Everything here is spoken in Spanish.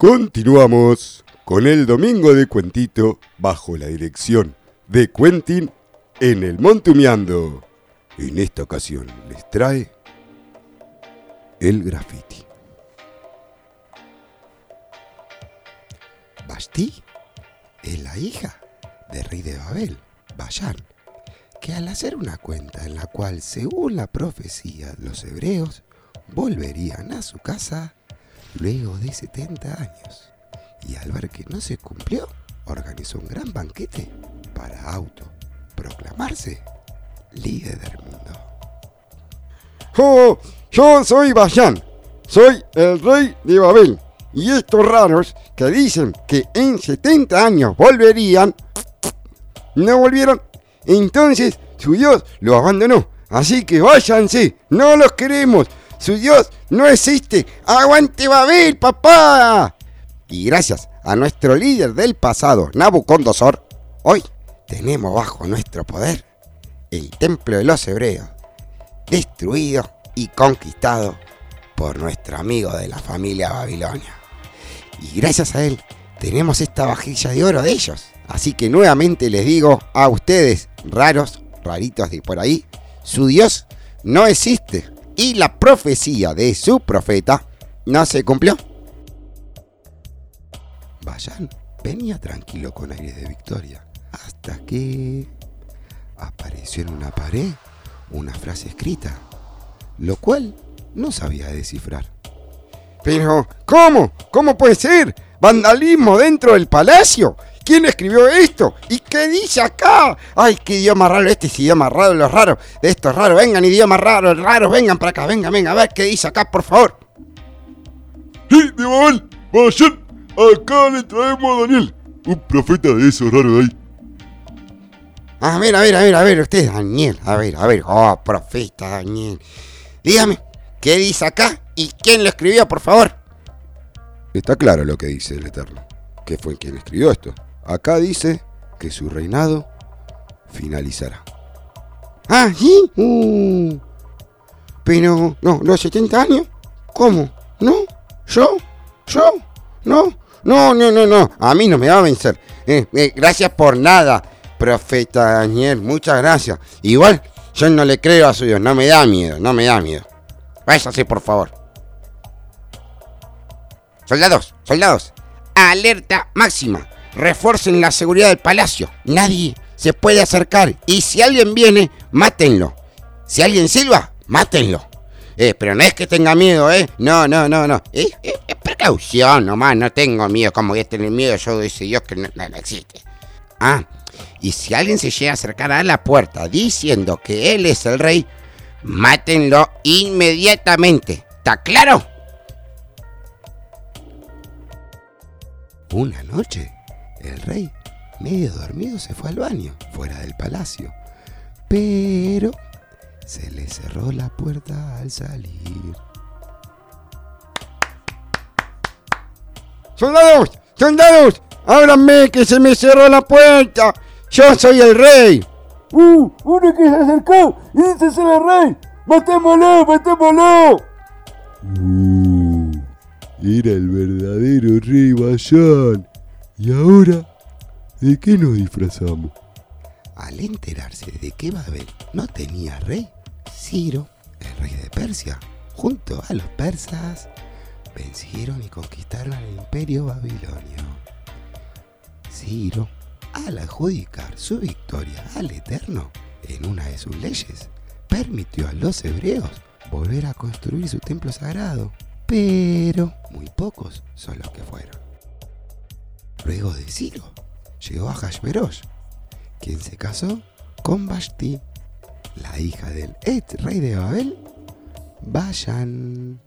Continuamos con el Domingo de Cuentito bajo la dirección de Quentin en el Montumiando. En esta ocasión les trae el graffiti. Basti es la hija del rey de Babel, Bayán, que al hacer una cuenta en la cual, según la profecía, los hebreos volverían a su casa luego de 70 años, y al ver que no se cumplió, organizó un gran banquete para auto proclamarse líder del mundo. ¡Oh! Yo soy Bayán, soy el rey de Babel. Y estos raros que dicen que en 70 años volverían, no volvieron. Entonces su Dios lo abandonó. Así que váyanse, no los queremos. Su Dios no existe. ¡Aguante Babel, papá! Y gracias a nuestro líder del pasado, Nabucodonosor, hoy tenemos bajo nuestro poder el templo de los hebreos, destruido y conquistado por nuestro amigo de la familia Babilonia. Y gracias a él tenemos esta vajilla de oro de ellos. Así que nuevamente les digo a ustedes, raros, raritos de por ahí, su Dios no existe. Y la profecía de su profeta no se cumplió. Vayan, venía tranquilo con aire de victoria. Hasta que apareció en una pared una frase escrita, lo cual no sabía descifrar. Pero, ¿cómo? ¿Cómo puede ser? ¿Vandalismo dentro del palacio? ¿Quién escribió esto? ¿Y qué dice acá? Ay, qué idioma raro, este es idioma raro, los raros, de estos raros, vengan, idiomas raros, raros, vengan para acá, vengan, vengan, a ver qué dice acá, por favor. ¡Sí, de Babel! ¡Vayan! Acá le traemos a Daniel, un profeta de esos raros de ahí. A ver, a ver, a ver, a ver, usted, Daniel, a ver, a ver, oh, profeta Daniel. Dígame, ¿qué dice acá? ¿Y quién lo escribió, por favor? Está claro lo que dice el Eterno, que fue quien escribió esto. Acá dice que su reinado finalizará. Ah, ¿sí? Uh. Pero, no, los 70 años, ¿cómo? ¿No? ¿Yo? ¿Yo? ¿No? No, no, no, no, a mí no me va a vencer. Eh, eh, gracias por nada, profeta Daniel, muchas gracias. Igual, yo no le creo a su Dios, no me da miedo, no me da miedo. Váyase, por favor. Soldados, soldados, alerta máxima. Refuercen la seguridad del palacio. Nadie se puede acercar. Y si alguien viene, mátenlo. Si alguien silba, mátenlo. Eh, pero no es que tenga miedo, ¿eh? No, no, no, no. Es, es- es precaución nomás. No tengo miedo. Como voy a tener miedo yo ese Dios que no, no- no existe. Ah, y si alguien se llega a acercar a la puerta diciendo que él es el rey, mátenlo inmediatamente. ¿Está claro? Una noche, el rey, medio dormido, se fue al baño, fuera del palacio. Pero se le cerró la puerta al salir. ¡Soldados! ¡Soldados! ¡Ábranme que se me cerró la puerta! ¡Yo soy el rey! ¡Uh! ¡Uno que se acercó! ¡Y dice ser el rey! ¡Matémoslo! ¡Matémoslo! Uh, era el verdadero rey Bayán. ¿Y ahora? ¿De qué nos disfrazamos? Al enterarse de que Babel no tenía rey, Ciro, el rey de Persia, junto a los persas, vencieron y conquistaron el imperio babilonio. Ciro, al adjudicar su victoria al Eterno en una de sus leyes, permitió a los hebreos volver a construir su templo sagrado, pero muy pocos son los que fueron. Luego de Ciro, llegó a Hashverosh, quien se casó con Vashti, la hija del ex rey de Babel, Vayan.